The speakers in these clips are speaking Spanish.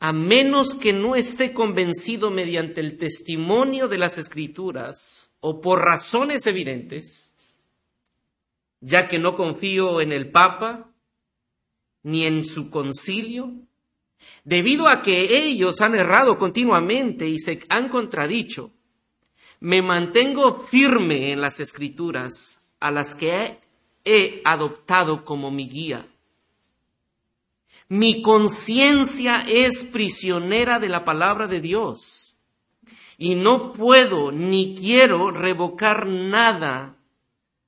a menos que no esté convencido mediante el testimonio de las escrituras o por razones evidentes, ya que no confío en el Papa ni en su concilio, debido a que ellos han errado continuamente y se han contradicho, me mantengo firme en las escrituras a las que he adoptado como mi guía. Mi conciencia es prisionera de la palabra de Dios y no puedo ni quiero revocar nada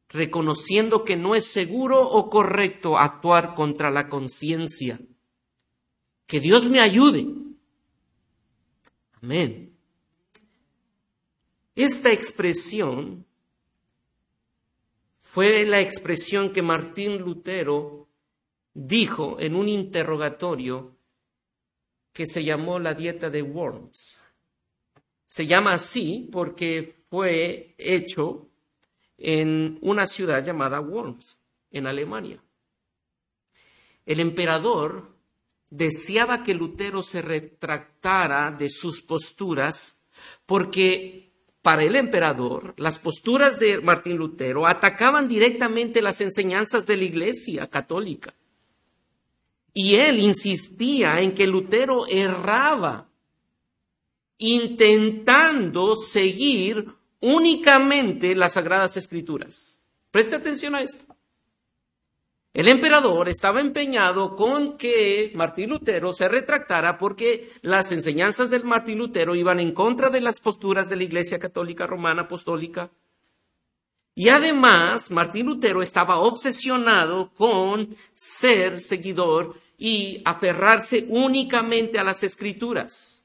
reconociendo que no es seguro o correcto actuar contra la conciencia. Que Dios me ayude. Amén. Esta expresión fue la expresión que Martín Lutero dijo en un interrogatorio que se llamó la dieta de Worms. Se llama así porque fue hecho en una ciudad llamada Worms, en Alemania. El emperador deseaba que Lutero se retractara de sus posturas porque para el emperador, las posturas de Martín Lutero atacaban directamente las enseñanzas de la Iglesia católica. Y él insistía en que Lutero erraba, intentando seguir únicamente las sagradas escrituras. Preste atención a esto. El emperador estaba empeñado con que Martín Lutero se retractara porque las enseñanzas del Martín Lutero iban en contra de las posturas de la Iglesia Católica Romana Apostólica. Y además, Martín Lutero estaba obsesionado con ser seguidor y aferrarse únicamente a las escrituras.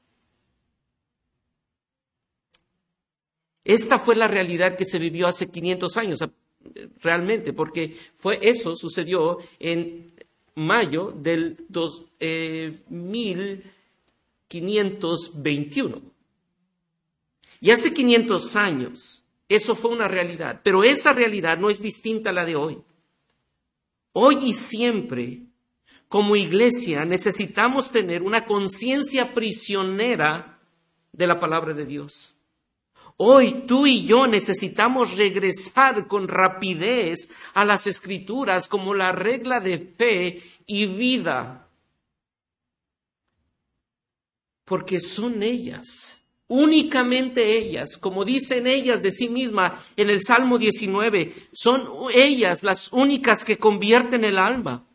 Esta fue la realidad que se vivió hace 500 años realmente, porque fue eso sucedió en mayo del 1521. Eh, y hace 500 años eso fue una realidad, pero esa realidad no es distinta a la de hoy. Hoy y siempre, como iglesia, necesitamos tener una conciencia prisionera de la palabra de Dios. Hoy tú y yo necesitamos regresar con rapidez a las escrituras como la regla de fe y vida. Porque son ellas, únicamente ellas, como dicen ellas de sí misma en el Salmo 19, son ellas las únicas que convierten el alma.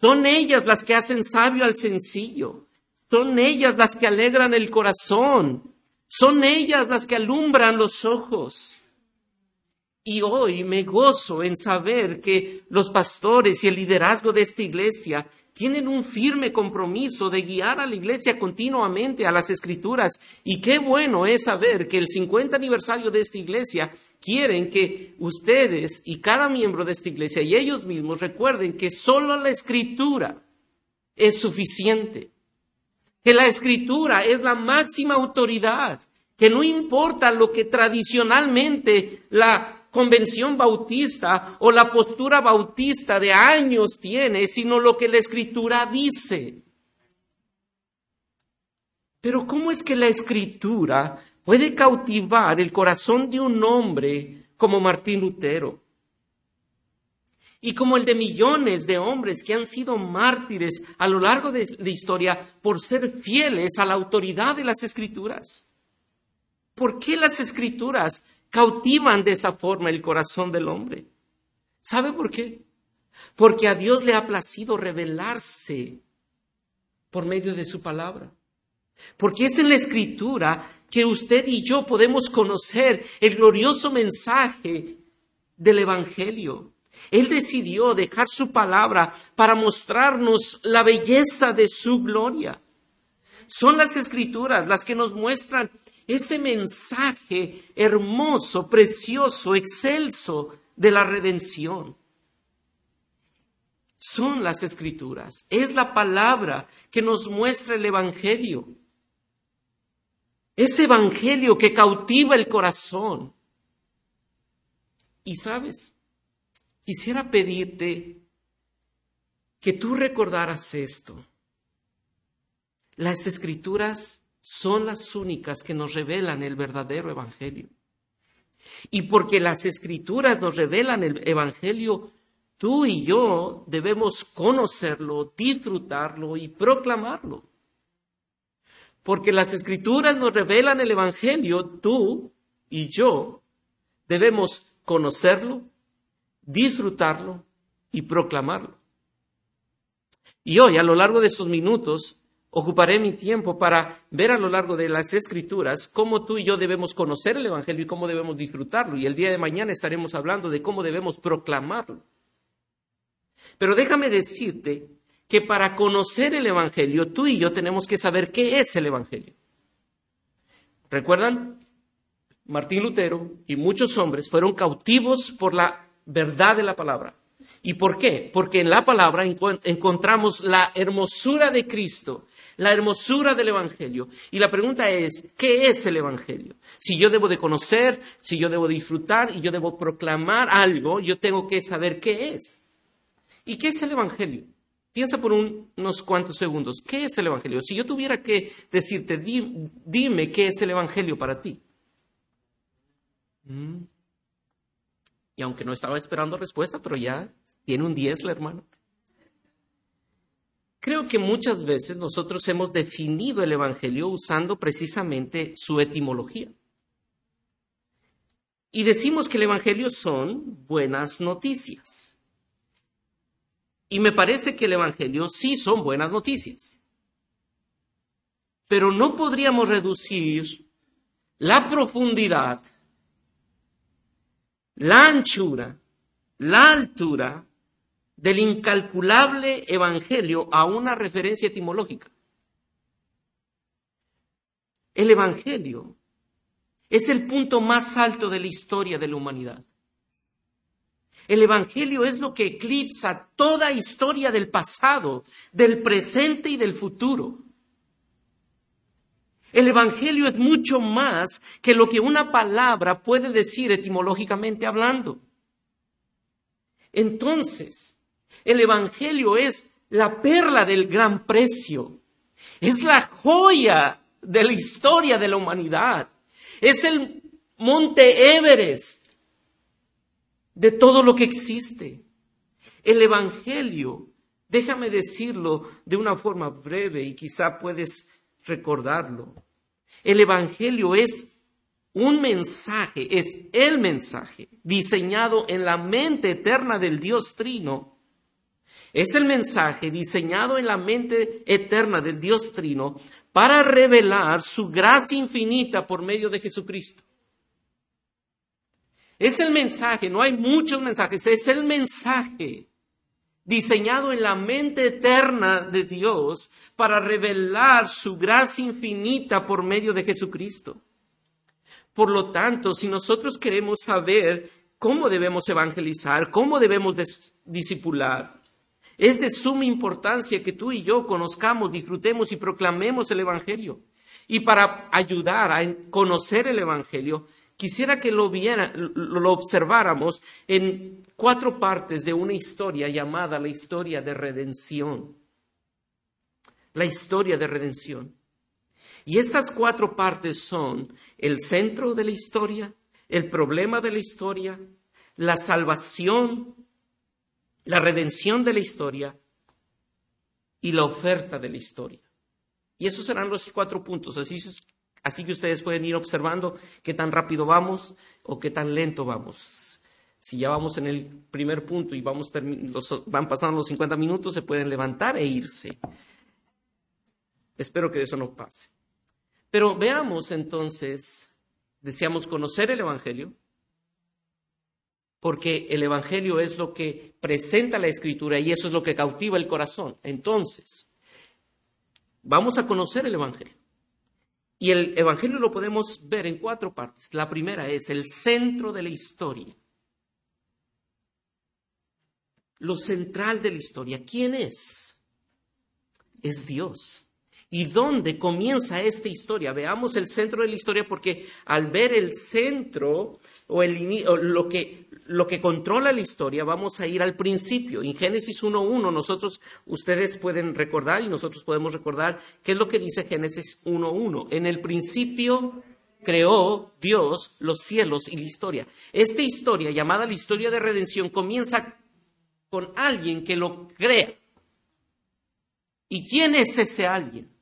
Son ellas las que hacen sabio al sencillo. Son ellas las que alegran el corazón. Son ellas las que alumbran los ojos. Y hoy me gozo en saber que los pastores y el liderazgo de esta iglesia tienen un firme compromiso de guiar a la iglesia continuamente a las escrituras. Y qué bueno es saber que el 50 aniversario de esta iglesia quieren que ustedes y cada miembro de esta iglesia y ellos mismos recuerden que solo la escritura es suficiente que la escritura es la máxima autoridad, que no importa lo que tradicionalmente la convención bautista o la postura bautista de años tiene, sino lo que la escritura dice. Pero ¿cómo es que la escritura puede cautivar el corazón de un hombre como Martín Lutero? y como el de millones de hombres que han sido mártires a lo largo de la historia por ser fieles a la autoridad de las escrituras. ¿Por qué las escrituras cautivan de esa forma el corazón del hombre? ¿Sabe por qué? Porque a Dios le ha placido revelarse por medio de su palabra. Porque es en la escritura que usted y yo podemos conocer el glorioso mensaje del Evangelio. Él decidió dejar su palabra para mostrarnos la belleza de su gloria. Son las escrituras las que nos muestran ese mensaje hermoso, precioso, excelso de la redención. Son las escrituras, es la palabra que nos muestra el Evangelio. Ese Evangelio que cautiva el corazón. Y sabes, quisiera pedirte que tú recordaras esto. Las escrituras son las únicas que nos revelan el verdadero Evangelio. Y porque las escrituras nos revelan el Evangelio, tú y yo debemos conocerlo, disfrutarlo y proclamarlo. Porque las escrituras nos revelan el Evangelio, tú y yo debemos conocerlo, disfrutarlo y proclamarlo. Y hoy, a lo largo de estos minutos, ocuparé mi tiempo para ver a lo largo de las escrituras cómo tú y yo debemos conocer el Evangelio y cómo debemos disfrutarlo. Y el día de mañana estaremos hablando de cómo debemos proclamarlo. Pero déjame decirte que para conocer el Evangelio, tú y yo tenemos que saber qué es el Evangelio. ¿Recuerdan? Martín Lutero y muchos hombres fueron cautivos por la verdad de la palabra. ¿Y por qué? Porque en la palabra encontramos la hermosura de Cristo, la hermosura del Evangelio. Y la pregunta es, ¿qué es el Evangelio? Si yo debo de conocer, si yo debo disfrutar y yo debo proclamar algo, yo tengo que saber qué es. ¿Y qué es el Evangelio? Piensa por unos cuantos segundos, ¿qué es el Evangelio? Si yo tuviera que decirte, dime qué es el Evangelio para ti. Mm. Y aunque no estaba esperando respuesta, pero ya tiene un 10 la hermana. Creo que muchas veces nosotros hemos definido el Evangelio usando precisamente su etimología. Y decimos que el Evangelio son buenas noticias. Y me parece que el Evangelio sí son buenas noticias. Pero no podríamos reducir la profundidad, la anchura, la altura del incalculable Evangelio a una referencia etimológica. El Evangelio es el punto más alto de la historia de la humanidad. El Evangelio es lo que eclipsa toda historia del pasado, del presente y del futuro. El Evangelio es mucho más que lo que una palabra puede decir etimológicamente hablando. Entonces, el Evangelio es la perla del gran precio. Es la joya de la historia de la humanidad. Es el monte Everest de todo lo que existe. El Evangelio, déjame decirlo de una forma breve y quizá puedes recordarlo. El Evangelio es un mensaje, es el mensaje diseñado en la mente eterna del Dios Trino es el mensaje diseñado en la mente eterna del Dios Trino para revelar su gracia infinita por medio de Jesucristo. Es el mensaje, no hay muchos mensajes, es el mensaje diseñado en la mente eterna de Dios para revelar su gracia infinita por medio de Jesucristo. Por lo tanto, si nosotros queremos saber cómo debemos evangelizar, cómo debemos discipular, es de suma importancia que tú y yo conozcamos, disfrutemos y proclamemos el Evangelio. Y para ayudar a conocer el Evangelio, quisiera que lo, lo observáramos en cuatro partes de una historia llamada la historia de redención. La historia de redención. Y estas cuatro partes son el centro de la historia, el problema de la historia, la salvación la redención de la historia y la oferta de la historia. Y esos serán los cuatro puntos. Así, así que ustedes pueden ir observando qué tan rápido vamos o qué tan lento vamos. Si ya vamos en el primer punto y vamos van pasando los 50 minutos, se pueden levantar e irse. Espero que eso no pase. Pero veamos entonces, deseamos conocer el Evangelio, porque el Evangelio es lo que presenta la Escritura y eso es lo que cautiva el corazón. Entonces, vamos a conocer el Evangelio. Y el Evangelio lo podemos ver en cuatro partes. La primera es el centro de la historia. Lo central de la historia. ¿Quién es? Es Dios. ¿Y dónde comienza esta historia? Veamos el centro de la historia porque al ver el centro o, lo, que, lo que controla la historia, vamos a ir al principio. En Génesis 1.1 nosotros, ustedes pueden recordar y nosotros podemos recordar qué es lo que dice Génesis 1.1. En el principio creó Dios los cielos y la historia. Esta historia, llamada la historia de redención, comienza con alguien que lo crea. ¿Y quién es ese alguien?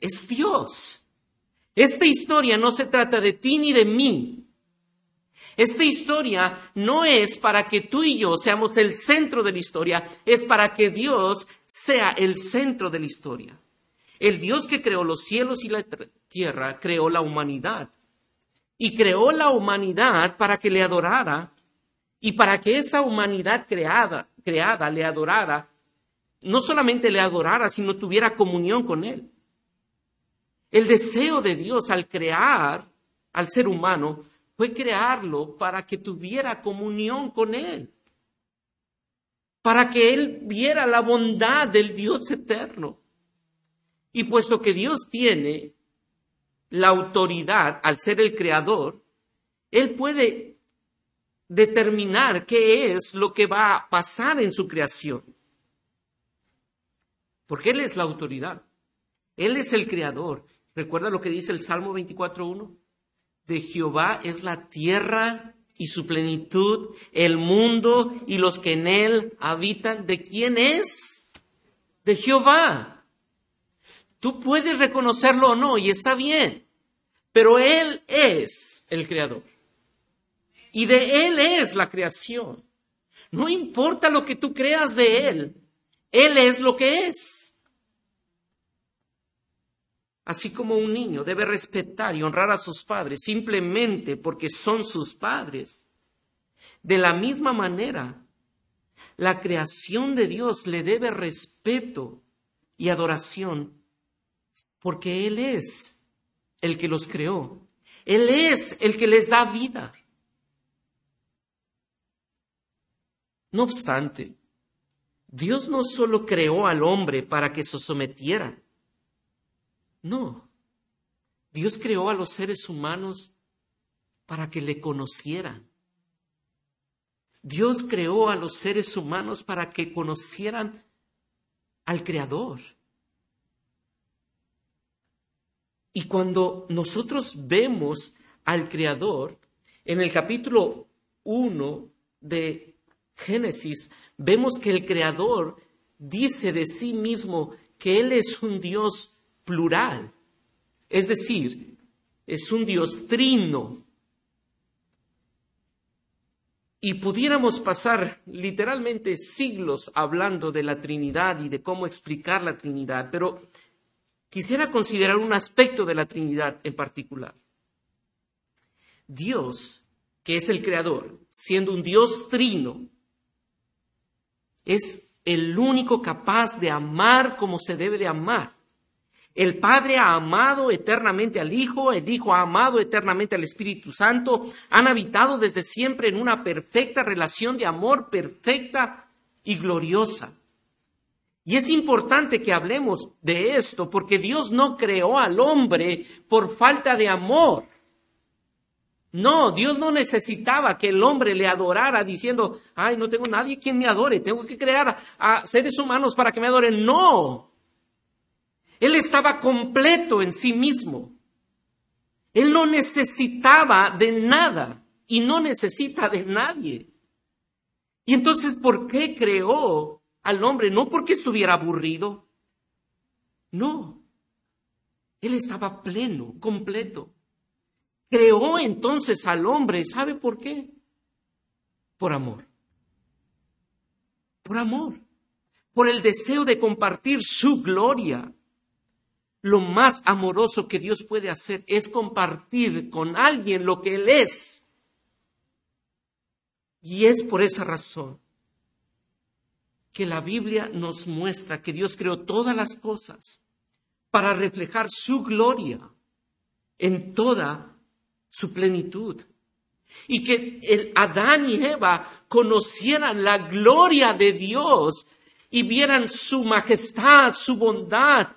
es Dios. Esta historia no se trata de ti ni de mí. Esta historia no es para que tú y yo seamos el centro de la historia, es para que Dios sea el centro de la historia. El Dios que creó los cielos y la tierra creó la humanidad. Y creó la humanidad para que le adorara y para que esa humanidad creada, creada le adorara, no solamente le adorara, sino tuviera comunión con Él. El deseo de Dios al crear al ser humano fue crearlo para que tuviera comunión con Él, para que Él viera la bondad del Dios eterno. Y puesto que Dios tiene la autoridad al ser el creador, Él puede determinar qué es lo que va a pasar en su creación. Porque Él es la autoridad. Él es el creador. ¿Recuerda lo que dice el Salmo 24.1? De Jehová es la tierra y su plenitud, el mundo y los que en él habitan. ¿De quién es? De Jehová. Tú puedes reconocerlo o no, y está bien, pero Él es el creador. Y de Él es la creación. No importa lo que tú creas de Él, Él es lo que es. Así como un niño debe respetar y honrar a sus padres simplemente porque son sus padres. De la misma manera, la creación de Dios le debe respeto y adoración porque Él es el que los creó. Él es el que les da vida. No obstante, Dios no solo creó al hombre para que se sometiera, no. Dios creó a los seres humanos para que le conocieran. Dios creó a los seres humanos para que conocieran al Creador. Y cuando nosotros vemos al Creador, en el capítulo 1 de Génesis, vemos que el Creador dice de sí mismo que Él es un Dios plural. Es decir, es un Dios trino. Y pudiéramos pasar literalmente siglos hablando de la Trinidad y de cómo explicar la Trinidad, pero quisiera considerar un aspecto de la Trinidad en particular. Dios, que es el Creador, siendo un Dios trino, es el único capaz de amar como se debe de amar. El Padre ha amado eternamente al Hijo, el Hijo ha amado eternamente al Espíritu Santo, han habitado desde siempre en una perfecta relación de amor, perfecta y gloriosa. Y es importante que hablemos de esto porque Dios no creó al hombre por falta de amor. No, Dios no necesitaba que el hombre le adorara diciendo, ay, no tengo nadie quien me adore, tengo que crear a seres humanos para que me adoren. No, él estaba completo en sí mismo. Él no necesitaba de nada y no necesita de nadie. Y entonces, ¿por qué creó al hombre? No porque estuviera aburrido. No. Él estaba pleno, completo. Creó entonces al hombre, ¿sabe por qué? Por amor. Por amor. Por el deseo de compartir su gloria lo más amoroso que Dios puede hacer es compartir con alguien lo que Él es. Y es por esa razón que la Biblia nos muestra que Dios creó todas las cosas para reflejar su gloria en toda su plenitud. Y que el Adán y Eva conocieran la gloria de Dios y vieran su majestad, su bondad,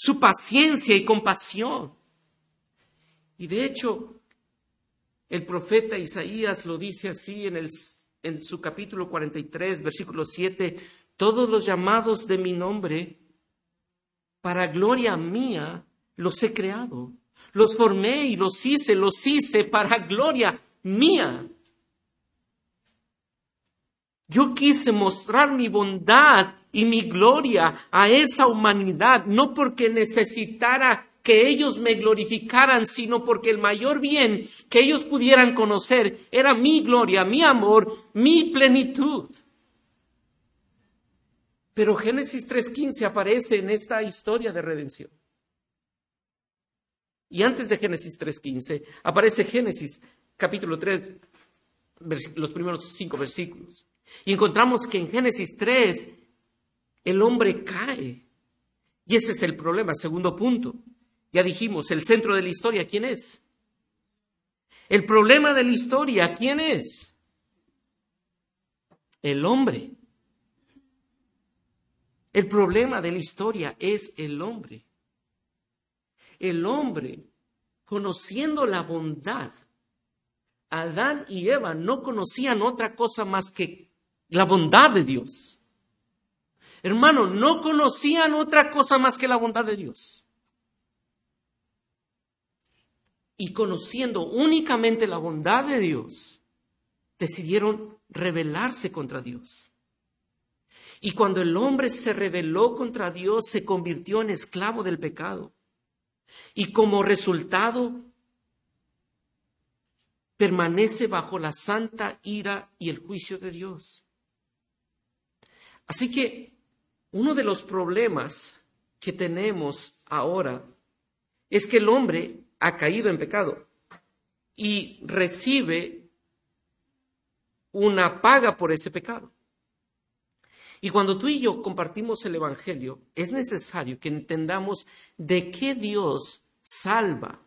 su paciencia y compasión. Y de hecho, el profeta Isaías lo dice así en, el, en su capítulo 43, versículo 7, todos los llamados de mi nombre, para gloria mía, los he creado. Los formé y los hice, los hice para gloria mía. Yo quise mostrar mi bondad y mi gloria a esa humanidad, no porque necesitara que ellos me glorificaran, sino porque el mayor bien que ellos pudieran conocer era mi gloria, mi amor, mi plenitud. Pero Génesis 3.15 aparece en esta historia de redención. Y antes de Génesis 3.15 aparece Génesis capítulo 3, los primeros cinco versículos. Y encontramos que en Génesis 3 el hombre cae. Y ese es el problema. Segundo punto. Ya dijimos, el centro de la historia, ¿quién es? El problema de la historia, ¿quién es? El hombre. El problema de la historia es el hombre. El hombre, conociendo la bondad, Adán y Eva no conocían otra cosa más que la bondad de Dios. Hermano, no conocían otra cosa más que la bondad de Dios. Y conociendo únicamente la bondad de Dios, decidieron rebelarse contra Dios. Y cuando el hombre se rebeló contra Dios, se convirtió en esclavo del pecado. Y como resultado, permanece bajo la santa ira y el juicio de Dios. Así que uno de los problemas que tenemos ahora es que el hombre ha caído en pecado y recibe una paga por ese pecado. Y cuando tú y yo compartimos el Evangelio, es necesario que entendamos de qué Dios salva.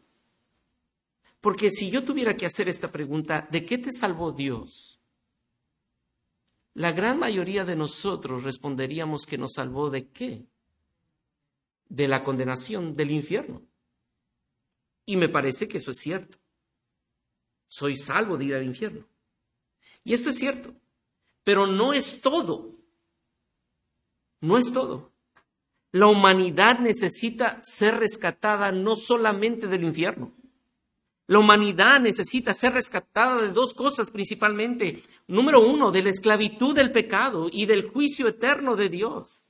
Porque si yo tuviera que hacer esta pregunta, ¿de qué te salvó Dios? La gran mayoría de nosotros responderíamos que nos salvó de qué? De la condenación del infierno. Y me parece que eso es cierto. Soy salvo de ir al infierno. Y esto es cierto. Pero no es todo. No es todo. La humanidad necesita ser rescatada no solamente del infierno. La humanidad necesita ser rescatada de dos cosas principalmente. Número uno, de la esclavitud del pecado y del juicio eterno de Dios.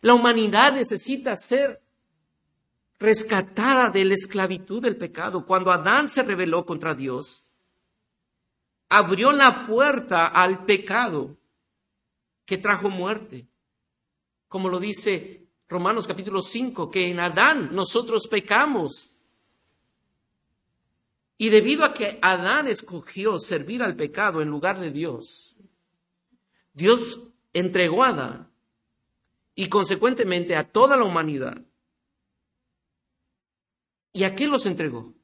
La humanidad necesita ser rescatada de la esclavitud del pecado. Cuando Adán se rebeló contra Dios, abrió la puerta al pecado que trajo muerte. Como lo dice Romanos capítulo 5, que en Adán nosotros pecamos y debido a que Adán escogió servir al pecado en lugar de Dios, Dios entregó a Adán y consecuentemente a toda la humanidad. ¿Y a qué los entregó?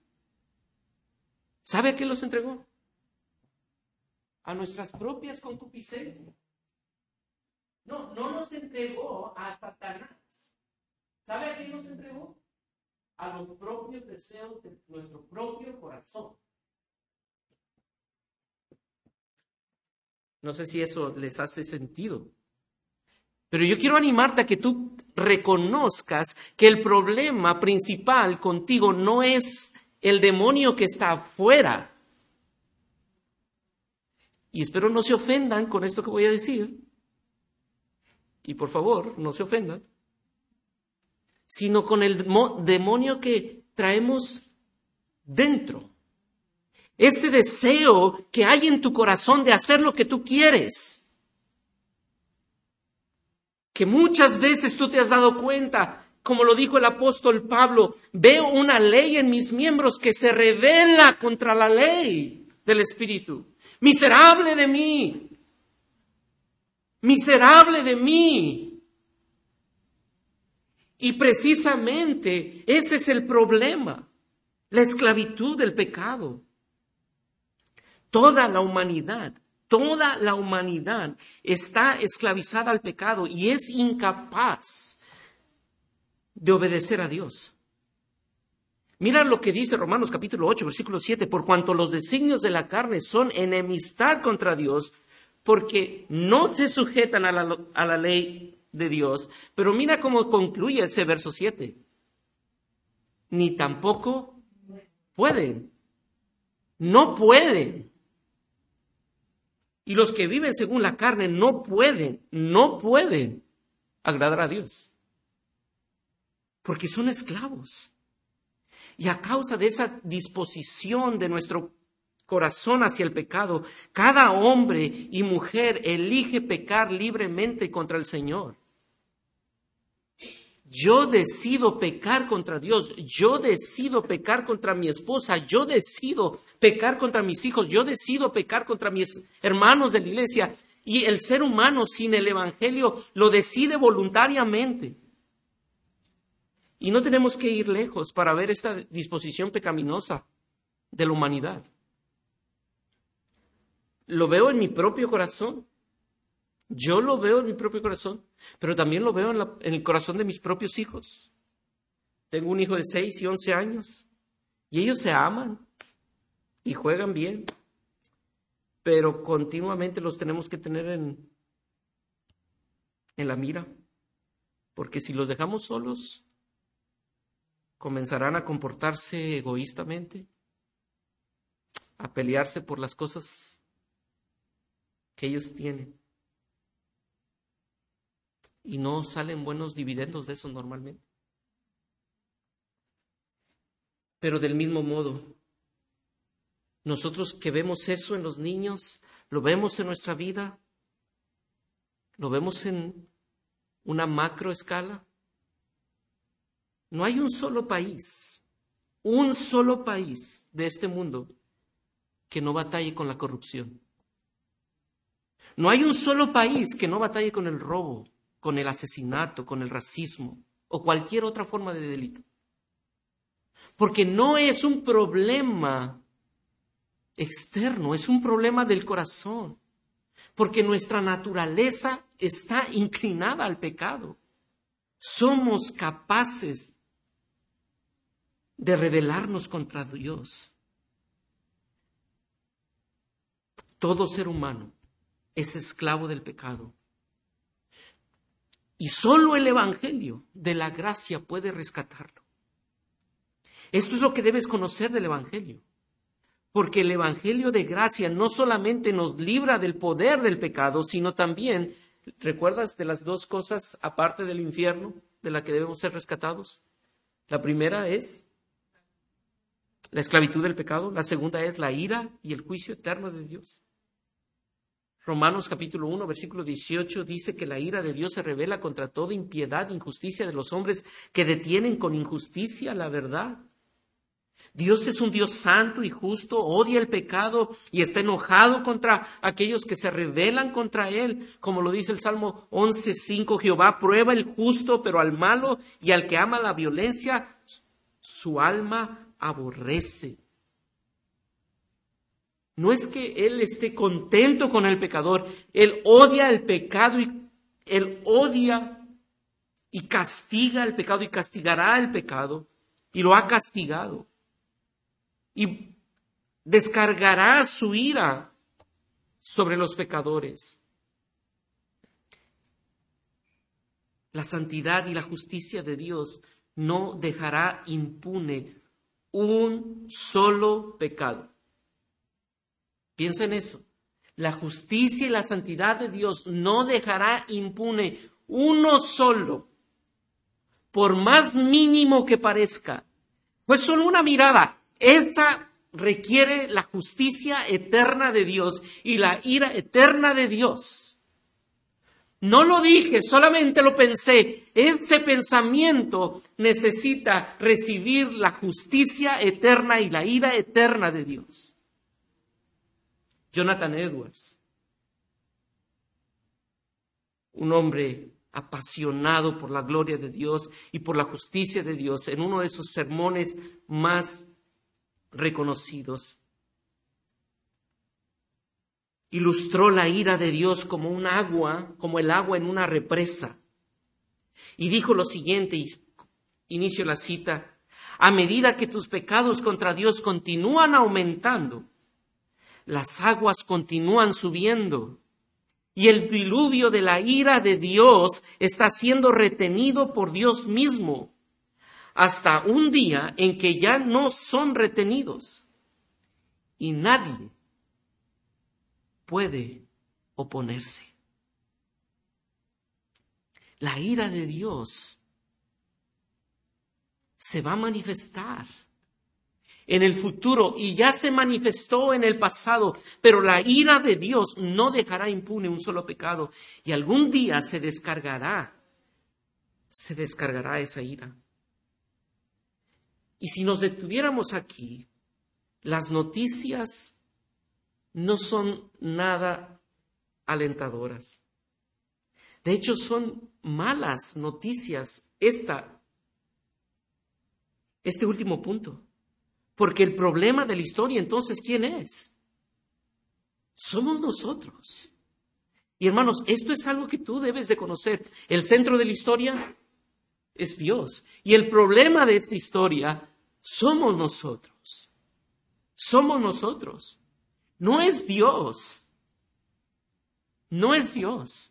¿Sabe a qué los entregó? A nuestras propias concupiscencias. No, no nos entregó a Satanás. ¿Sabe a qué nos entregó? A los propios deseos de nuestro propio corazón. No sé si eso les hace sentido. Pero yo quiero animarte a que tú reconozcas que el problema principal contigo no es el demonio que está afuera. Y espero no se ofendan con esto que voy a decir. Y por favor, no se ofendan sino con el demonio que traemos dentro. Ese deseo que hay en tu corazón de hacer lo que tú quieres. Que muchas veces tú te has dado cuenta, como lo dijo el apóstol Pablo, veo una ley en mis miembros que se revela contra la ley del Espíritu. Miserable de mí. Miserable de mí. Y precisamente ese es el problema, la esclavitud del pecado. Toda la humanidad, toda la humanidad está esclavizada al pecado y es incapaz de obedecer a Dios. Mira lo que dice Romanos capítulo 8, versículo 7, por cuanto los designios de la carne son enemistad contra Dios, porque no se sujetan a la, a la ley de Dios. Pero mira cómo concluye ese verso 7. Ni tampoco pueden. No pueden. Y los que viven según la carne no pueden, no pueden agradar a Dios. Porque son esclavos. Y a causa de esa disposición de nuestro corazón hacia el pecado, cada hombre y mujer elige pecar libremente contra el Señor. Yo decido pecar contra Dios, yo decido pecar contra mi esposa, yo decido pecar contra mis hijos, yo decido pecar contra mis hermanos de la iglesia. Y el ser humano sin el Evangelio lo decide voluntariamente. Y no tenemos que ir lejos para ver esta disposición pecaminosa de la humanidad. Lo veo en mi propio corazón. Yo lo veo en mi propio corazón, pero también lo veo en, el corazón de mis propios hijos. Tengo un hijo de 6 y 11 años y ellos se aman y juegan bien, pero continuamente los tenemos que tener en, en la mira, porque si los dejamos solos, comenzarán a comportarse egoístamente, a pelearse por las cosas que ellos tienen. Y no salen buenos dividendos de eso normalmente. Pero del mismo modo, nosotros que vemos eso en los niños, lo vemos en nuestra vida, lo vemos en una macro escala. No hay un solo país, un solo país de este mundo que no batalle con la corrupción. No hay un solo país que no batalle con el robo, con el asesinato, con el racismo o cualquier otra forma de delito. Porque no es un problema externo, es un problema del corazón. Porque nuestra naturaleza está inclinada al pecado. Somos capaces de rebelarnos contra Dios. Todo ser humano es esclavo del pecado. Y solo el Evangelio de la gracia puede rescatarlo. Esto es lo que debes conocer del Evangelio. Porque el Evangelio de gracia no solamente nos libra del poder del pecado, sino también, ¿recuerdas de las dos cosas aparte del infierno de la que debemos ser rescatados? La primera es la esclavitud del pecado, la segunda es la ira y el juicio eterno de Dios. Romanos capítulo 1, versículo 18 dice que la ira de Dios se revela contra toda impiedad, injusticia de los hombres que detienen con injusticia la verdad. Dios es un Dios santo y justo, odia el pecado y está enojado contra aquellos que se rebelan contra Él. Como lo dice el Salmo 11.5, Jehová prueba el justo, pero al malo y al que ama la violencia, su alma aborrece. No es que Él esté contento con el pecador, Él odia el pecado y Él odia y castiga el pecado y castigará el pecado y lo ha castigado. Y descargará su ira sobre los pecadores. La santidad y la justicia de Dios no dejará impune un solo pecado. Piensa en eso. La justicia y la santidad de Dios no dejará impune uno solo, por más mínimo que parezca. Pues solo una mirada, esa requiere la justicia eterna de Dios y la ira eterna de Dios. No lo dije, solamente lo pensé. Ese pensamiento necesita recibir la justicia eterna y la ira eterna de Dios. Jonathan Edwards, un hombre apasionado por la gloria de Dios y por la justicia de Dios, en uno de sus sermones más reconocidos, ilustró la ira de Dios como un agua, como el agua en una represa. Y dijo lo siguiente, y inicio la cita, a medida que tus pecados contra Dios continúan aumentando, las aguas continúan subiendo. Y el diluvio de la ira de Dios está siendo retenido por Dios mismo hasta un día en que ya no son retenidos. Y nadie puede oponerse. La ira de Dios se va a manifestar en el futuro y ya se manifestó en el pasado, pero la ira de Dios no dejará impune un solo pecado y algún día se descargará, se descargará esa ira. Y si nos detuviéramos aquí, las noticias no son nada alentadoras. De hecho, son malas noticias esta, este último punto. Porque el problema de la historia entonces, ¿quién es? Somos nosotros. Y hermanos, esto es algo que tú debes de conocer. El centro de la historia es Dios. Y el problema de esta historia somos nosotros. Somos nosotros. No es Dios. No es Dios.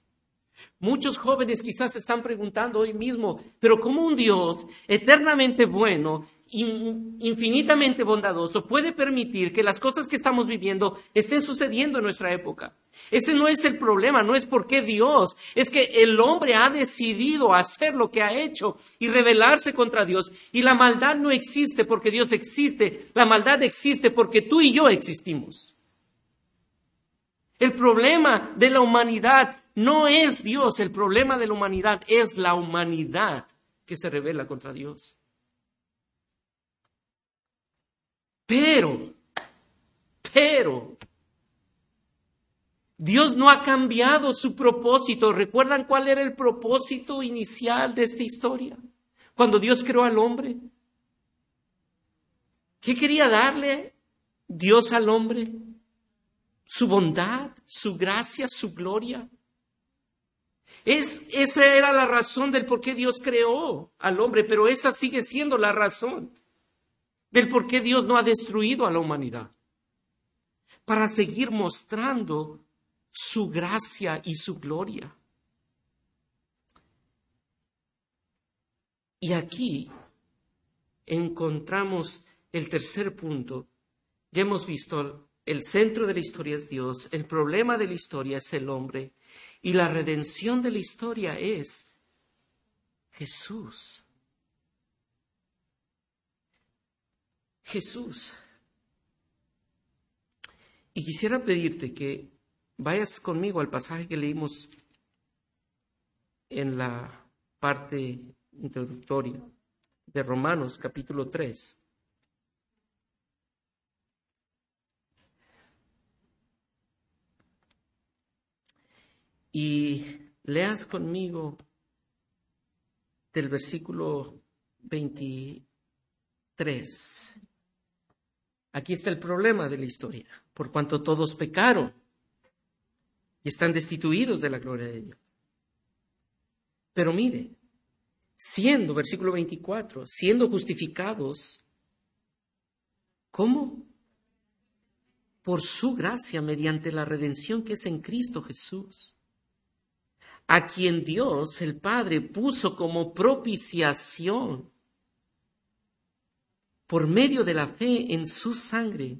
Muchos jóvenes quizás están preguntando hoy mismo, pero ¿cómo un Dios eternamente bueno infinitamente bondadoso puede permitir que las cosas que estamos viviendo estén sucediendo en nuestra época. Ese no es el problema, no es porque Dios, es que el hombre ha decidido hacer lo que ha hecho y rebelarse contra Dios. Y la maldad no existe porque Dios existe, la maldad existe porque tú y yo existimos. El problema de la humanidad no es Dios, el problema de la humanidad es la humanidad que se revela contra Dios. Pero, pero, Dios no ha cambiado su propósito. ¿Recuerdan cuál era el propósito inicial de esta historia? Cuando Dios creó al hombre. ¿Qué quería darle Dios al hombre? Su bondad, su gracia, su gloria. Es, esa era la razón del por qué Dios creó al hombre, pero esa sigue siendo la razón del por qué Dios no ha destruido a la humanidad, para seguir mostrando su gracia y su gloria. Y aquí encontramos el tercer punto. Ya hemos visto el centro de la historia es Dios, el problema de la historia es el hombre y la redención de la historia es Jesús. Jesús. Y quisiera pedirte que vayas conmigo al pasaje que leímos en la parte introductoria de Romanos capítulo 3. Y leas conmigo del versículo 23 Aquí está el problema de la historia, por cuanto todos pecaron y están destituidos de la gloria de Dios. Pero mire, siendo, versículo 24, siendo justificados, ¿cómo? Por su gracia, mediante la redención que es en Cristo Jesús, a quien Dios, el Padre, puso como propiciación por medio de la fe en su sangre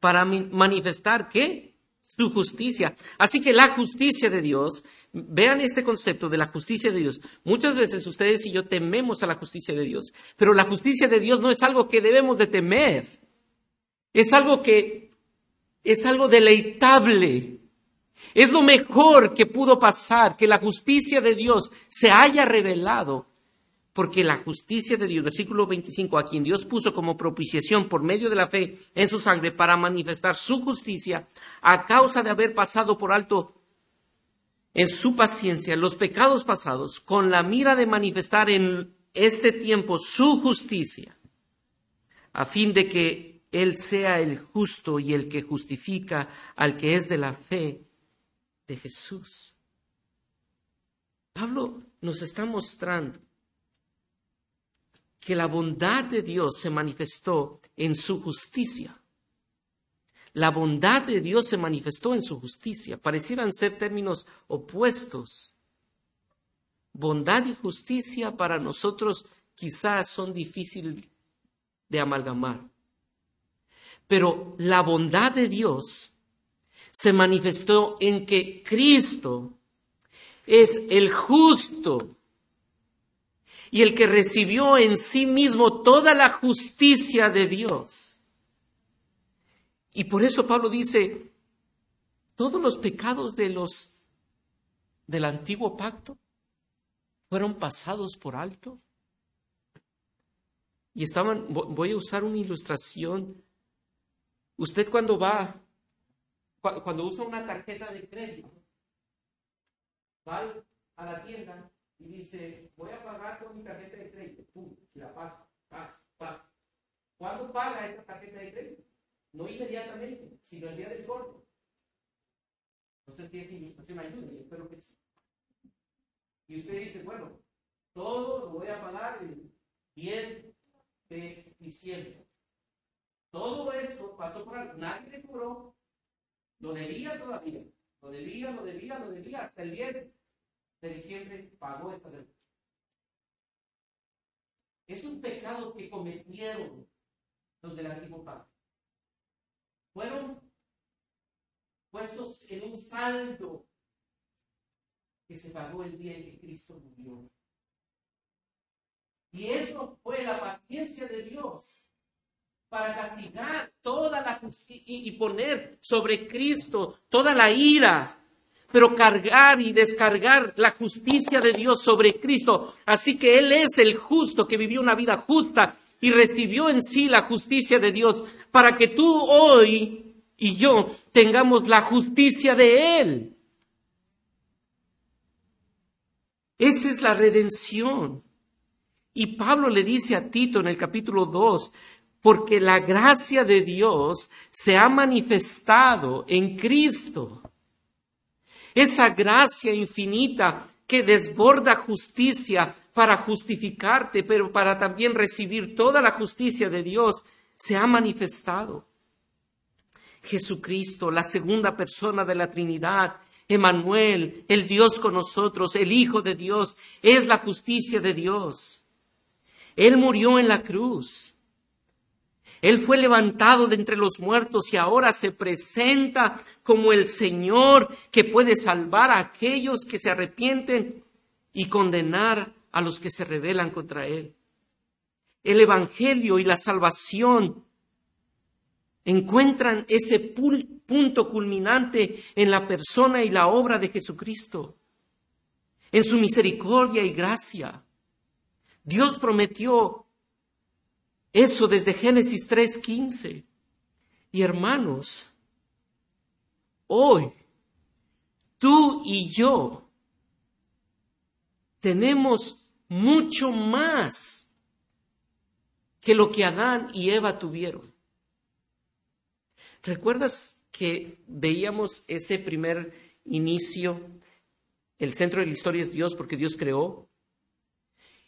para manifestar qué? Su justicia. Así que la justicia de Dios, vean este concepto de la justicia de Dios. Muchas veces ustedes y yo tememos a la justicia de Dios, pero la justicia de Dios no es algo que debemos de temer. Es algo que es algo deleitable. Es lo mejor que pudo pasar, que la justicia de Dios se haya revelado porque la justicia de Dios, versículo 25, a quien Dios puso como propiciación por medio de la fe en su sangre para manifestar su justicia, a causa de haber pasado por alto en su paciencia los pecados pasados, con la mira de manifestar en este tiempo su justicia, a fin de que Él sea el justo y el que justifica al que es de la fe de Jesús. Pablo nos está mostrando que la bondad de Dios se manifestó en su justicia. La bondad de Dios se manifestó en su justicia. Parecieran ser términos opuestos. Bondad y justicia para nosotros quizás son difíciles de amalgamar. Pero la bondad de Dios se manifestó en que Cristo es el justo y el que recibió en sí mismo toda la justicia de Dios. Y por eso Pablo dice, todos los pecados de los del antiguo pacto fueron pasados por alto. Y estaban, voy a usar una ilustración. Usted cuando va, cuando usa una tarjeta de crédito, va a la tienda y dice, voy a pagar con mi tarjeta de crédito, pum, y la pasa, pasa, pasa. ¿Cuándo paga esa tarjeta de crédito? No inmediatamente, sino el día del corto. No sé si esta ilustración ayuda, y espero que sí. Y usted dice, bueno, todo lo voy a pagar el 10 de diciembre. Todo esto pasó por algo, nadie le cobró, lo debía todavía, lo debía, lo debía, lo debía, hasta el 10 de diciembre pagó esta deuda. Es un pecado que cometieron los del antiguo pacto. Fueron puestos en un saldo que se pagó el día en que Cristo murió. Y eso fue la paciencia de Dios para castigar toda la justicia y poner sobre Cristo toda la ira pero cargar y descargar la justicia de Dios sobre Cristo. Así que Él es el justo que vivió una vida justa y recibió en sí la justicia de Dios para que tú hoy y yo tengamos la justicia de Él. Esa es la redención. Y Pablo le dice a Tito en el capítulo 2, porque la gracia de Dios se ha manifestado en Cristo esa gracia infinita que desborda justicia para justificarte, pero para también recibir toda la justicia de Dios, se ha manifestado. Jesucristo, la segunda persona de la Trinidad, Emanuel, el Dios con nosotros, el Hijo de Dios, es la justicia de Dios. Él murió en la cruz él fue levantado de entre los muertos y ahora se presenta como el Señor que puede salvar a aquellos que se arrepienten y condenar a los que se rebelan contra Él. El Evangelio y la salvación encuentran ese punto culminante en la persona y la obra de Jesucristo, en su misericordia y gracia. Dios prometió eso desde Génesis 3:15. Y hermanos, hoy tú y yo tenemos mucho más que lo que Adán y Eva tuvieron. ¿Recuerdas que veíamos ese primer inicio? El centro de la historia es Dios porque Dios creó.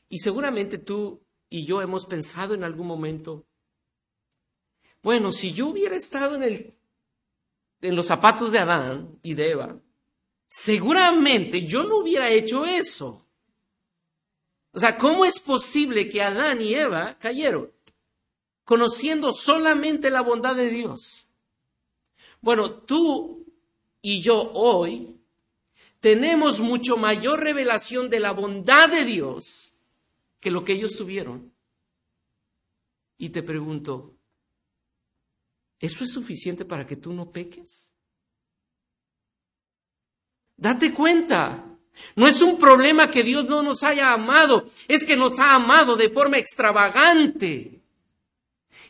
Y seguramente tú y yo hemos pensado en algún momento, bueno, si yo hubiera estado en, el, en los zapatos de Adán y de Eva, seguramente yo no hubiera hecho eso. O sea, ¿cómo es posible que Adán y Eva cayeron conociendo solamente la bondad de Dios? Bueno, tú y yo hoy tenemos mucho mayor revelación de la bondad de Dios que lo que ellos tuvieron. Y te pregunto, ¿eso es suficiente para que tú no peques? Date cuenta. No es un problema que Dios no nos haya amado, es que nos ha amado de forma extravagante.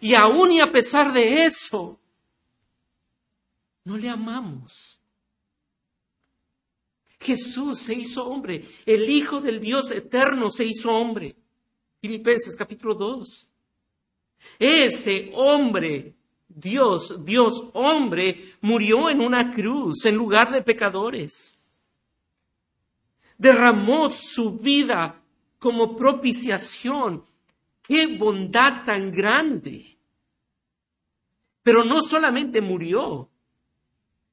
Y aún y a pesar de eso, no le amamos. Jesús se hizo hombre, el Hijo del Dios eterno se hizo hombre. Filipenses capítulo 2. Ese hombre, Dios, Dios hombre, murió en una cruz en lugar de pecadores. Derramó su vida como propiciación Qué bondad tan grande. Pero no solamente murió,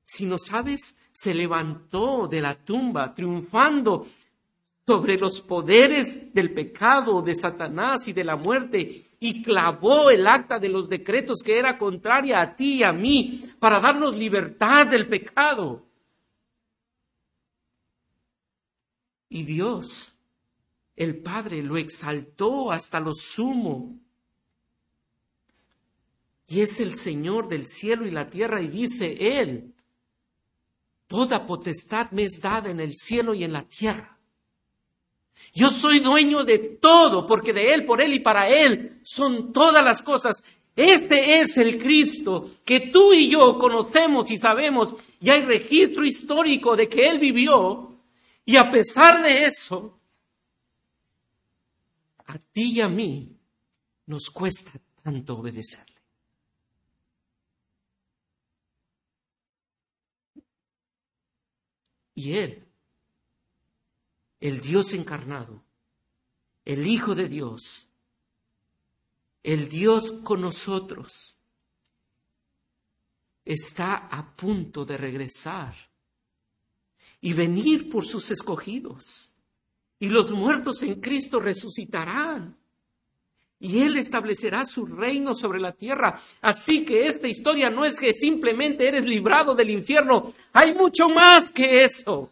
sino, ¿sabes? Se levantó de la tumba triunfando sobre los poderes del pecado, de Satanás y de la muerte, y clavó el acta de los decretos que era contraria a ti y a mí, para darnos libertad del pecado. Y Dios, el Padre, lo exaltó hasta lo sumo. Y es el Señor del cielo y la tierra, y dice Él, Toda potestad me es dada en el cielo y en la tierra. Yo soy dueño de todo, porque de Él, por Él y para Él son todas las cosas. Este es el Cristo que tú y yo conocemos y sabemos, y hay registro histórico de que Él vivió, y a pesar de eso, a ti y a mí nos cuesta tanto obedecer. Y Él, el Dios encarnado, el Hijo de Dios, el Dios con nosotros, está a punto de regresar y venir por sus escogidos. Y los muertos en Cristo resucitarán y Él establecerá su reino sobre la tierra. Así que esta historia no es que simplemente eres librado del infierno, hay mucho más que eso.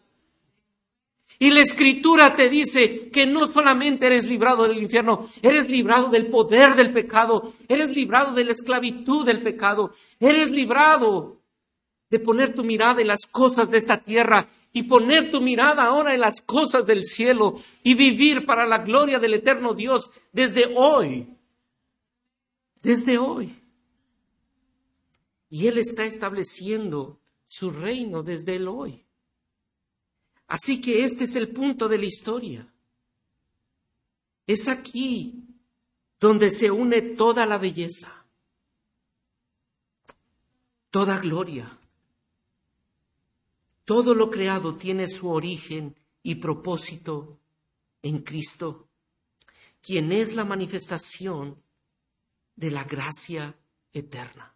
Y la escritura te dice que no solamente eres librado del infierno, eres librado del poder del pecado, eres librado de la esclavitud del pecado, eres librado de poner tu mirada en las cosas de esta tierra y poner tu mirada ahora en las cosas del cielo y vivir para la gloria del eterno Dios desde hoy. Desde hoy. Y Él está estableciendo su reino desde el hoy. Así que este es el punto de la historia. Es aquí donde se une toda la belleza, toda gloria todo lo creado tiene su origen y propósito en Cristo, quien es la manifestación de la gracia eterna.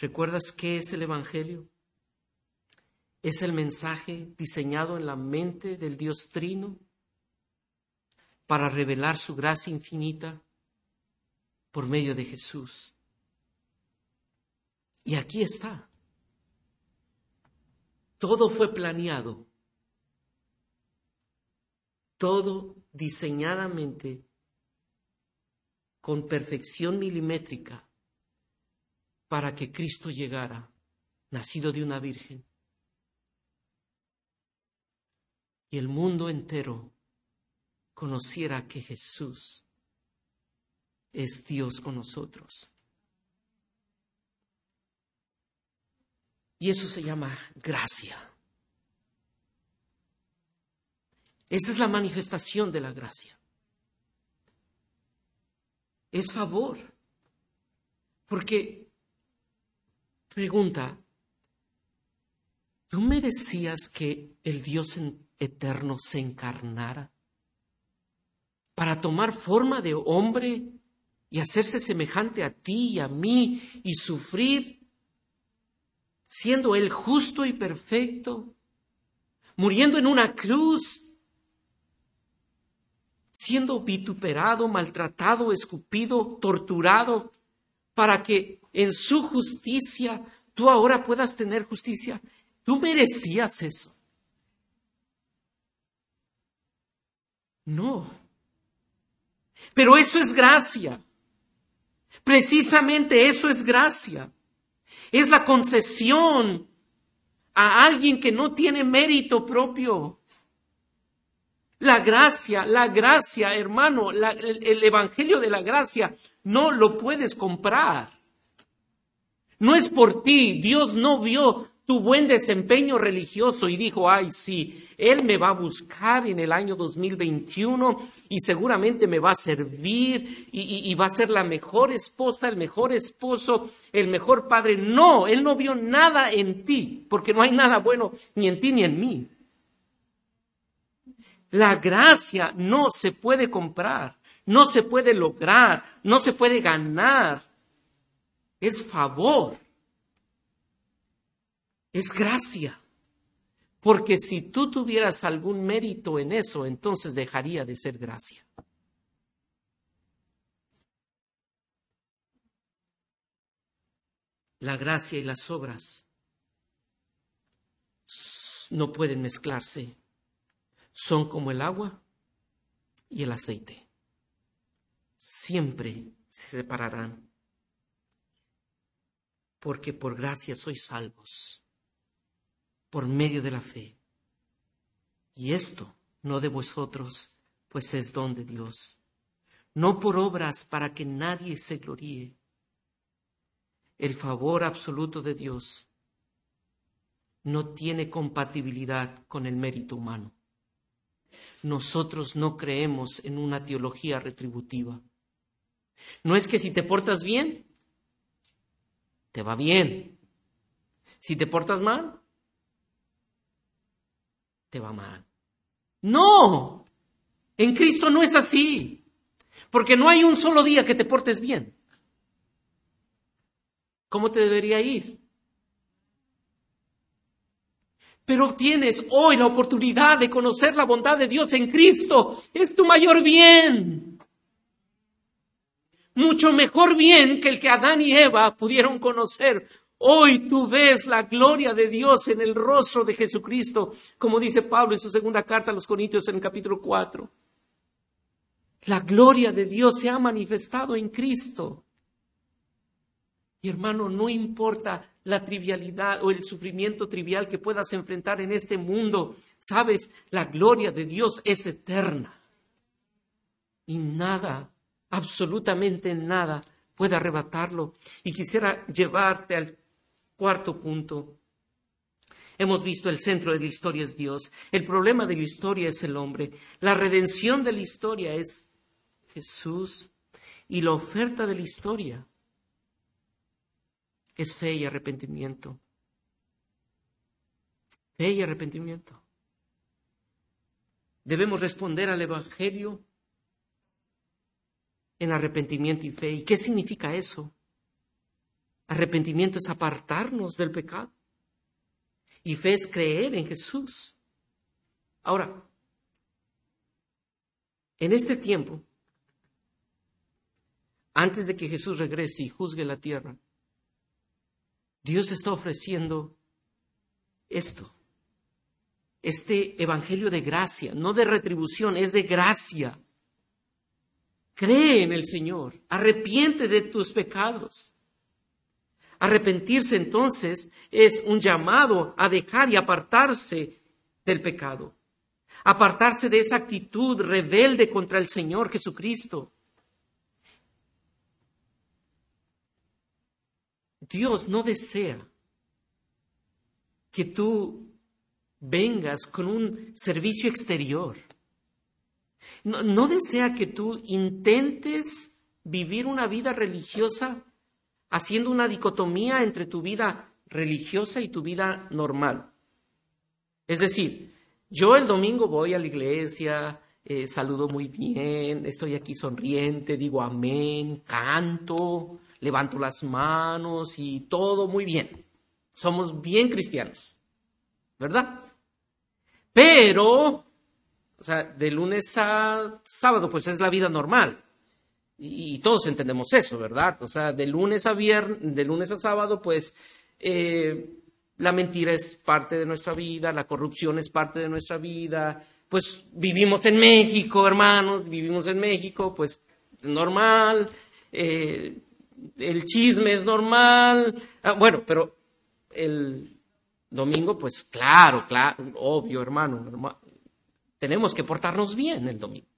¿Recuerdas qué es el Evangelio? Es el mensaje diseñado en la mente del Dios Trino para revelar su gracia infinita por medio de Jesús. Y aquí está. Todo fue planeado. Todo diseñadamente con perfección milimétrica para que Cristo llegara, nacido de una virgen. Y el mundo entero conociera que Jesús es Dios con nosotros. Y eso se llama gracia. Esa es la manifestación de la gracia. Es favor. Porque, pregunta, ¿tú merecías que el Dios eterno se encarnara para tomar forma de hombre y hacerse semejante a ti y a mí y sufrir siendo Él justo y perfecto, muriendo en una cruz, siendo vituperado, maltratado, escupido, torturado, para que en su justicia tú ahora puedas tener justicia. Tú merecías eso. No. Pero eso es gracia. Precisamente eso es gracia es la concesión a alguien que no tiene mérito propio. La gracia, la gracia, hermano, el, el Evangelio de la gracia no lo puedes comprar. No es por ti. Dios no vio tu buen desempeño religioso y dijo, ay, sí, Él me va a buscar en el año 2021 y seguramente me va a servir y, y va a ser la mejor esposa, el mejor esposo, el mejor padre. No, Él no vio nada en ti, porque no hay nada bueno ni en ti ni en mí. La gracia no se puede comprar, no se puede lograr, no se puede ganar. Es favor. Es gracia. Porque si tú tuvieras algún mérito en eso, entonces dejaría de ser gracia. La gracia y las obras no pueden mezclarse. Son como el agua y el aceite. Siempre se separarán. Porque por gracia sois salvos, por medio de la fe. Y esto no de vosotros, pues es don de Dios. No por obras para que nadie se gloríe. El favor absoluto de Dios no tiene compatibilidad con el mérito humano. Nosotros no creemos en una teología retributiva. No es que si te portas bien, te va bien. Si te portas mal, te va mal. No, en Cristo no es así, porque no hay un solo día que te portes bien. ¿Cómo te debería ir? pero tienes hoy la oportunidad de conocer la bondad de Dios en Cristo. Es tu mayor bien. Mucho mejor bien que el que Adán y Eva pudieron conocer. Hoy tú ves la gloria de Dios en el rostro de Jesucristo, como dice Pablo en su segunda carta a los Corintios en el capítulo 4. La gloria de Dios se ha manifestado en Cristo. Y hermano, no importa la trivialidad o el sufrimiento trivial que puedas enfrentar en este mundo, sabes, la gloria de Dios es eterna. Y nada, absolutamente nada, puede arrebatarlo. Y quisiera llevarte al cuarto punto. Hemos visto el centro de la historia es Dios. El problema de la historia es el hombre. La redención de la historia es Jesús. Y la oferta de la historia es fe y arrepentimiento. Fe y arrepentimiento. Debemos responder al Evangelio en arrepentimiento y fe. ¿Y qué significa eso? Arrepentimiento es apartarnos del pecado. Y fe es creer en Jesús. Ahora, en este tiempo, antes de que Jesús regrese y juzgue la tierra, Dios está ofreciendo esto, este evangelio de gracia, no de retribución, es de gracia. Cree en el Señor, arrepiente de tus pecados. Arrepentirse entonces es un llamado a dejar y apartarse del pecado, apartarse de esa actitud rebelde contra el Señor Jesucristo Dios no desea que tú vengas con un servicio exterior. No, desea que tú intentes vivir una vida religiosa haciendo una dicotomía entre tu vida religiosa y tu vida normal. Es decir, yo el domingo voy a la iglesia, eh, saludo muy bien, estoy aquí sonriente, digo amén, canto, levanto las manos y todo muy bien. Somos bien cristianos, ¿verdad? Pero, o sea, de lunes a sábado, pues es la vida normal. Y, todos entendemos eso, ¿verdad? O sea, de lunes a viernes, de lunes a sábado, pues eh, la mentira es parte de nuestra vida, la corrupción es parte de nuestra vida. Pues vivimos en México, hermanos, vivimos en México, pues normal. Eh, el chisme es normal. Ah, bueno, pero el domingo, pues claro, claro, obvio, hermano, tenemos que portarnos bien el domingo.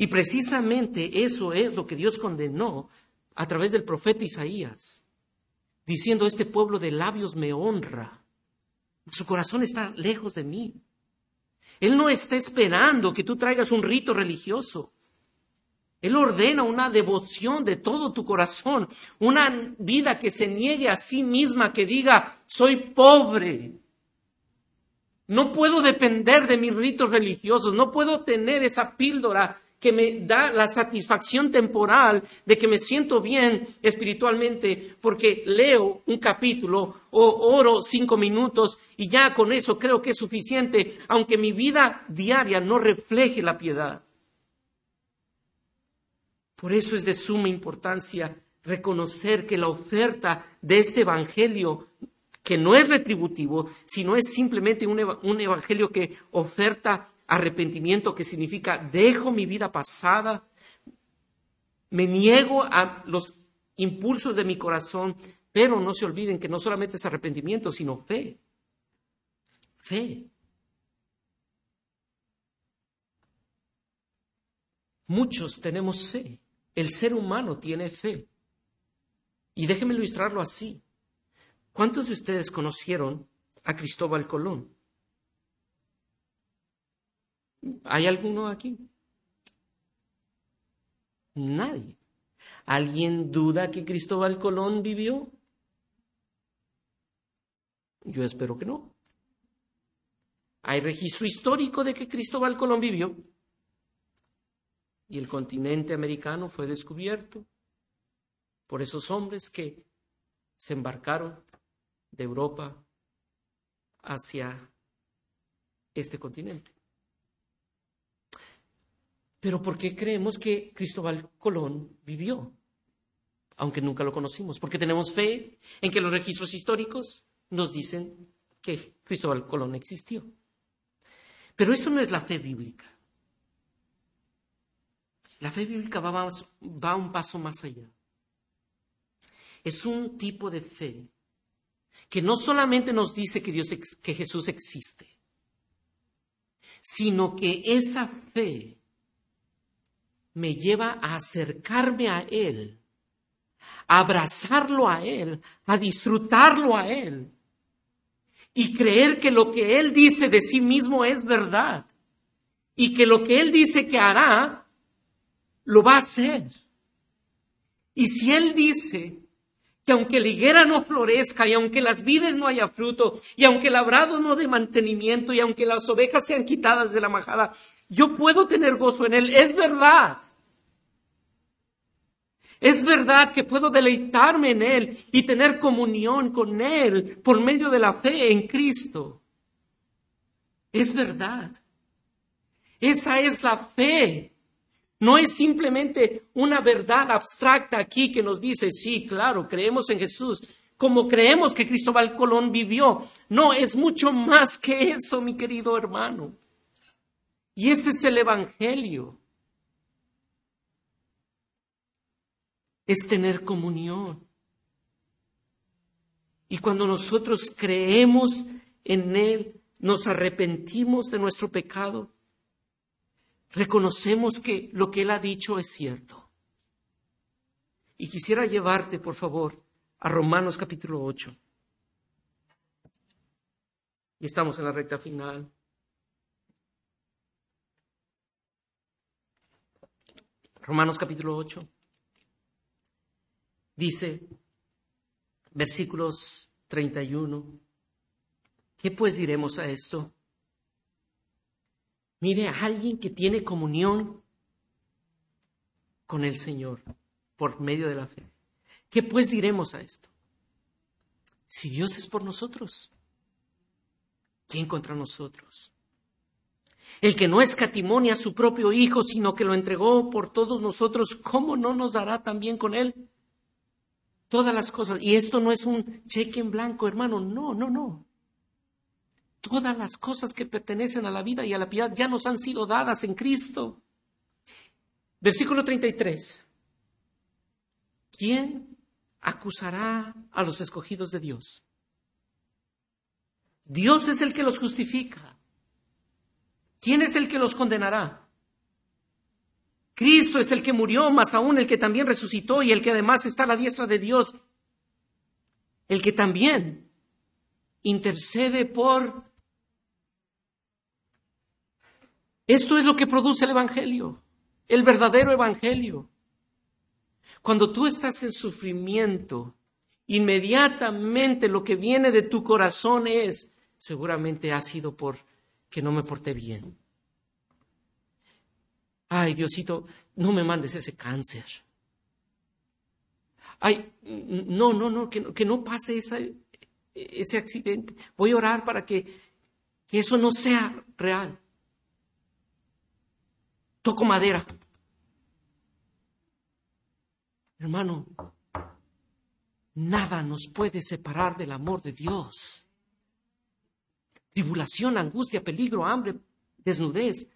Y precisamente eso es lo que Dios condenó a través del profeta Isaías, diciendo, este pueblo de labios me honra, su corazón está lejos de mí. Él no está esperando que tú traigas un rito religioso. Él ordena una devoción de todo tu corazón, una vida que se niegue a sí misma, que diga, soy pobre, No puedo depender de mis ritos religiosos, no puedo tener esa píldora que me da la satisfacción temporal de que me siento bien espiritualmente porque leo un capítulo o oro cinco minutos y ya con eso creo que es suficiente, aunque mi vida diaria no refleje la piedad. Por eso es de suma importancia reconocer que la oferta de este Evangelio, que no es retributivo, sino es simplemente un, Evangelio que oferta arrepentimiento, que significa dejo mi vida pasada, me niego a los impulsos de mi corazón, pero no se olviden que no solamente es arrepentimiento, sino fe. Fe. Muchos tenemos fe. El ser humano tiene fe. Y déjenme ilustrarlo así. ¿Cuántos de ustedes conocieron a Cristóbal Colón? ¿Hay alguno aquí? Nadie. ¿Alguien duda que Cristóbal Colón vivió? Yo espero que no. ¿Hay registro histórico de que Cristóbal Colón vivió? Y el continente americano fue descubierto por esos hombres que se embarcaron de Europa hacia este continente. Pero ¿por qué creemos que Cristóbal Colón vivió? Aunque nunca lo conocimos. Porque tenemos fe en que los registros históricos nos dicen que Cristóbal Colón existió. Pero eso no es la fe bíblica. La fe bíblica va, un paso más allá. Es un tipo de fe que no solamente nos dice que Jesús existe, sino que esa fe me lleva a acercarme a Él, a abrazarlo a Él, a disfrutarlo a Él y creer que lo que Él dice de sí mismo es verdad y que lo que Él dice que hará, lo va a hacer. Y si Él dice que aunque la higuera no florezca y aunque las vides no haya fruto y aunque el labrado no dé mantenimiento y aunque las ovejas sean quitadas de la majada, yo puedo tener gozo en Él. Es verdad. Es verdad que puedo deleitarme en Él y tener comunión con Él por medio de la fe en Cristo. Es verdad. Esa es la fe. No es simplemente una verdad abstracta aquí que nos dice, sí, claro, creemos en Jesús, como creemos que Cristóbal Colón vivió. No, es mucho más que eso, mi querido hermano. Y ese es el Evangelio. Es tener comunión. Y cuando nosotros creemos en Él, nos arrepentimos de nuestro pecado, reconocemos que lo que Él ha dicho es cierto. Y quisiera llevarte, por favor, a Romanos capítulo 8. Y estamos en la recta final. Romanos capítulo 8. Dice, versículos 31, ¿qué pues diremos a esto? Mire, a alguien que tiene comunión con el Señor por medio de la fe. ¿Qué pues diremos a esto? Si Dios es por nosotros, ¿quién contra nosotros? El que no escatimonia a su propio Hijo, sino que lo entregó por todos nosotros, ¿cómo no nos dará también con Él todas las cosas. Y esto no es un cheque en blanco, hermano. No, no, no. Todas las cosas que pertenecen a la vida y a la piedad ya nos han sido dadas en Cristo. Versículo 33. ¿Quién acusará a los escogidos de Dios? Dios es el que los justifica. ¿Quién es el que los condenará? Cristo es el que murió, más aún el que también resucitó y el que además está a la diestra de Dios, el que también intercede por... Esto es lo que produce el Evangelio, el verdadero Evangelio. Cuando tú estás en sufrimiento, inmediatamente lo que viene de tu corazón es, seguramente ha sido por que no me porté bien. Ay, Diosito, no me mandes ese cáncer. Ay, no, no, no, que, no, pase ese accidente. Voy a orar para que eso no sea real. Toco madera. Hermano, nada nos puede separar del amor de Dios. Tribulación, angustia, peligro, hambre, desnudez.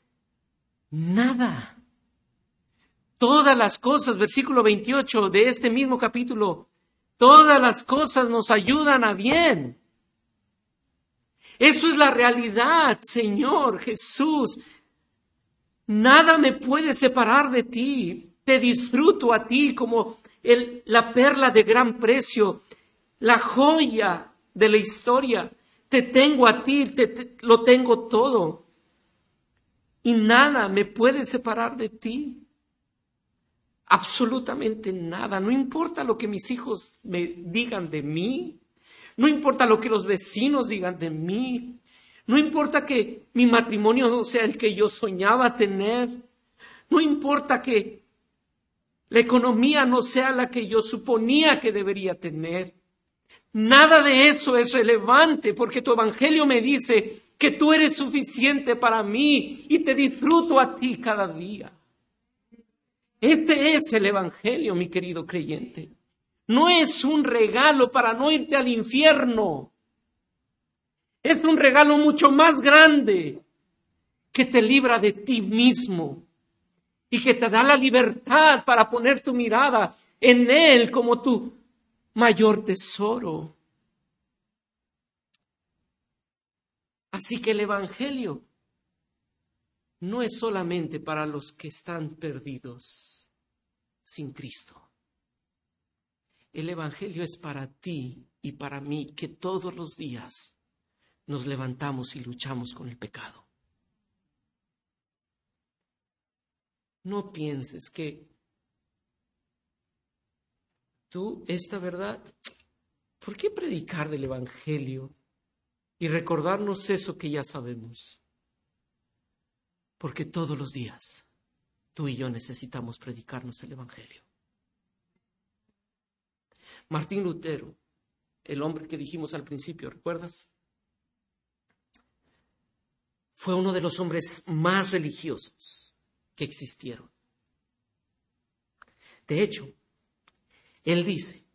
Nada. Todas las cosas, versículo 28 de este mismo capítulo, todas las cosas nos ayudan a bien. Eso es la realidad, Señor Jesús. Nada me puede separar de ti. Te disfruto a ti como el, la perla de gran precio, la joya de la historia. Te tengo a ti, te, lo tengo todo. Y nada me puede separar de ti. Absolutamente nada. No importa lo que mis hijos me digan de mí. No importa lo que los vecinos digan de mí. No importa que mi matrimonio no sea el que yo soñaba tener. No importa que la economía no sea la que yo suponía que debería tener. Nada de eso es relevante porque tu evangelio me dice que tú eres suficiente para mí y te disfruto a ti cada día. Este es el evangelio, mi querido creyente. No es un regalo para no irte al infierno. Es un regalo mucho más grande que te libra de ti mismo y que te da la libertad para poner tu mirada en Él como tu mayor tesoro. Así que el Evangelio no es solamente para los que están perdidos sin Cristo. El Evangelio es para ti y para mí que todos los días nos levantamos y luchamos con el pecado. No pienses que tú, esta verdad, ¿por qué predicar del Evangelio y recordarnos eso que ya sabemos? Porque todos los días tú y yo necesitamos predicarnos el Evangelio. Martín Lutero, el hombre que dijimos al principio, ¿recuerdas? Fue uno de los hombres más religiosos que existieron. De hecho, él dice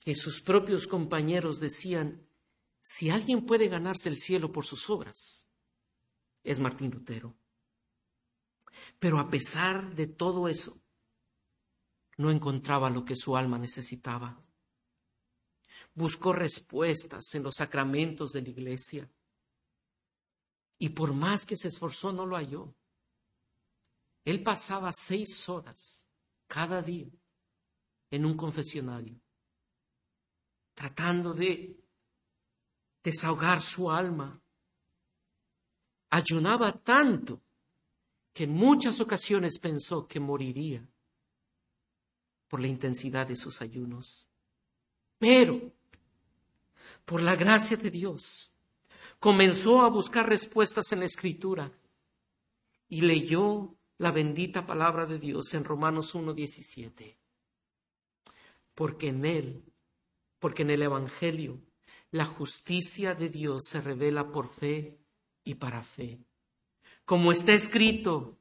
que sus propios compañeros decían, si alguien puede ganarse el cielo por sus obras, es Martín Lutero. Pero a pesar de todo eso, no encontraba lo que su alma necesitaba. Buscó respuestas en los sacramentos de la iglesia. Y por más que se esforzó, no lo halló. Él pasaba seis horas cada día en un confesionario, tratando de desahogar su alma. Ayunaba tanto que en muchas ocasiones pensó que moriría por la intensidad de sus ayunos. Pero, por la gracia de Dios, comenzó a buscar respuestas en la escritura y leyó la bendita palabra de Dios en Romanos 1.17. Porque en Él, porque en el Evangelio, la justicia de Dios se revela por fe y para fe. Como está escrito,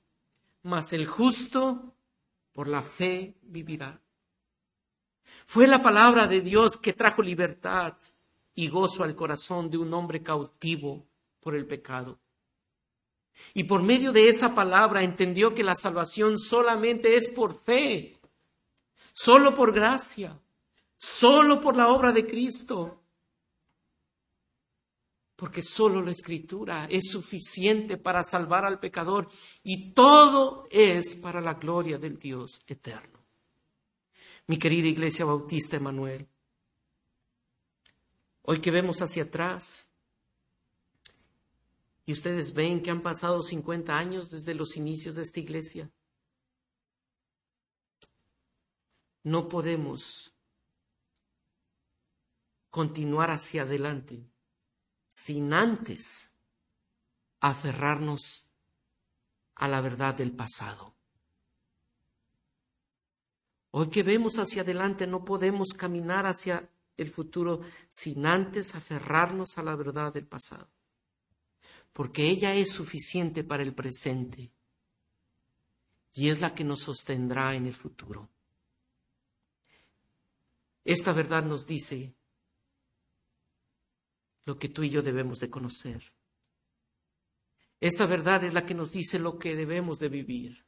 mas el justo por la fe vivirá. Fue la palabra de Dios que trajo libertad y gozo al corazón de un hombre cautivo por el pecado. Y por medio de esa palabra entendió que la salvación solamente es por fe, solo por gracia, solo por la obra de Cristo. Porque solo la escritura es suficiente para salvar al pecador y todo es para la gloria del Dios eterno. Mi querida Iglesia Bautista Emanuel, hoy que vemos hacia atrás, y ustedes ven que han pasado 50 años desde los inicios de esta iglesia. No podemos continuar hacia adelante sin antes aferrarnos a la verdad del pasado. Hoy que vemos hacia adelante no podemos caminar hacia el futuro sin antes aferrarnos a la verdad del pasado, porque ella es suficiente para el presente y es la que nos sostendrá en el futuro. Esta verdad nos dice lo que tú y yo debemos de conocer. Esta verdad es la que nos dice lo que debemos de vivir,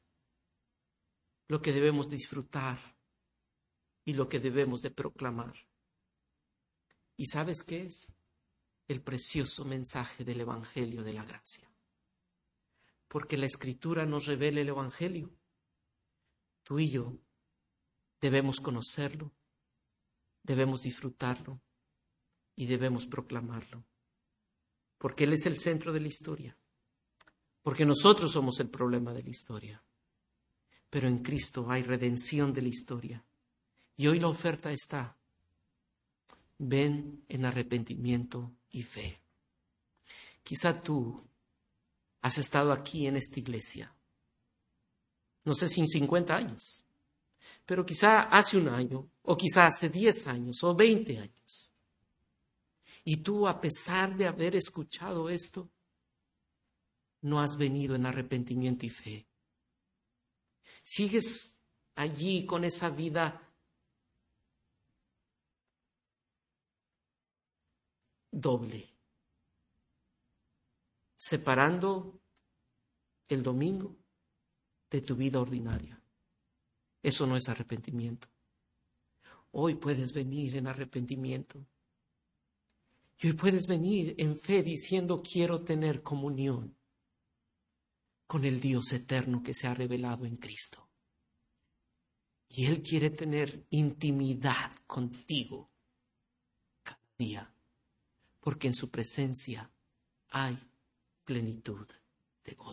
lo que debemos disfrutar y lo que debemos de proclamar. ¿Y sabes qué es? El precioso mensaje del Evangelio de la Gracia. Porque la Escritura nos revela el Evangelio. Tú y yo debemos conocerlo, debemos disfrutarlo y debemos proclamarlo. Porque Él es el centro de la historia. Porque nosotros somos el problema de la historia. Pero en Cristo hay redención de la historia y hoy la oferta está. Ven en arrepentimiento y fe. Quizá tú has estado aquí en esta iglesia, no sé si en 50 años, pero quizá hace un año, o quizá hace 10 años, o 20 años. Y tú, a pesar de haber escuchado esto, no has venido en arrepentimiento y fe. Sigues allí con esa vida doble, separando el domingo de tu vida ordinaria. Eso no es arrepentimiento. Hoy puedes venir en arrepentimiento. Y hoy puedes venir en fe diciendo quiero tener comunión con el Dios eterno que se ha revelado en Cristo. Y Él quiere tener intimidad contigo cada día porque en su presencia hay plenitud de gozo.